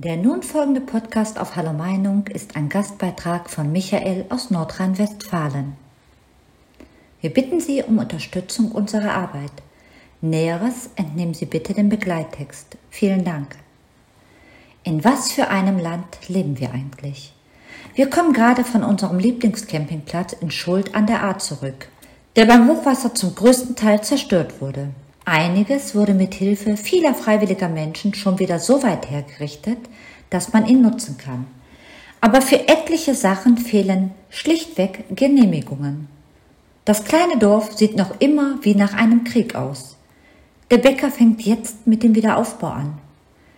Der nun folgende Podcast auf Hallo Meinung ist ein Gastbeitrag von Michael aus Nordrhein-Westfalen. Wir bitten Sie um Unterstützung unserer Arbeit. Näheres entnehmen Sie bitte dem Begleittext. Vielen Dank. In was für einem Land leben wir eigentlich? Wir kommen gerade von unserem Lieblingscampingplatz in Schuld an der Ahr zurück, der beim Hochwasser zum größten Teil zerstört wurde. Einiges wurde mit Hilfe vieler freiwilliger Menschen schon wieder so weit hergerichtet, dass man ihn nutzen kann. Aber für etliche Sachen fehlen schlichtweg Genehmigungen. Das kleine Dorf sieht noch immer wie nach einem Krieg aus. Der Bäcker fängt jetzt mit dem Wiederaufbau an.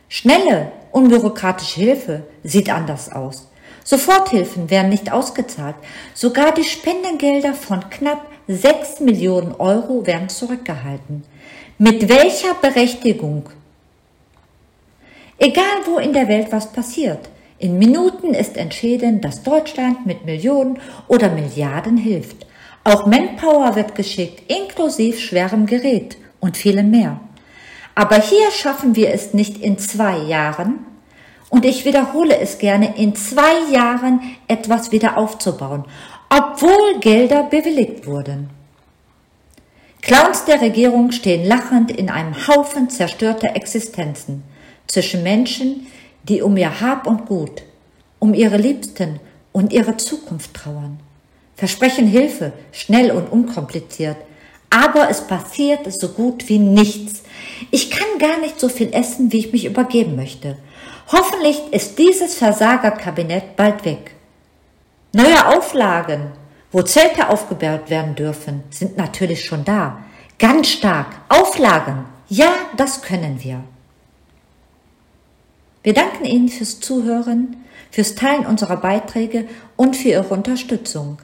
Schnelle, unbürokratische Hilfe sieht anders aus. Soforthilfen werden nicht ausgezahlt. Sogar die Spendengelder von knapp 6 Millionen Euro werden zurückgehalten. Mit welcher Berechtigung? Egal wo in der Welt was passiert, in Minuten ist entschieden, dass Deutschland mit Millionen oder Milliarden hilft. Auch Manpower wird geschickt, inklusive schwerem Gerät und vielem mehr. Aber hier schaffen wir es nicht in zwei Jahren, und ich wiederhole es gerne, in zwei Jahren etwas wieder aufzubauen, obwohl Gelder bewilligt wurden. Clowns der Regierung stehen lachend in einem Haufen zerstörter Existenzen zwischen Menschen, die um ihr Hab und Gut, um ihre Liebsten und ihre Zukunft trauern. Versprechen Hilfe, schnell und unkompliziert, aber es passiert so gut wie nichts. Ich kann gar nicht so viel essen, wie ich mich übergeben möchte. Hoffentlich ist dieses Versagerkabinett bald weg. Neue Auflagen, wo Zelte aufgebaut werden dürfen, sind natürlich schon da. Ganz stark. Auflagen. Ja, das können wir. Wir danken Ihnen fürs Zuhören, fürs Teilen unserer Beiträge und für Ihre Unterstützung.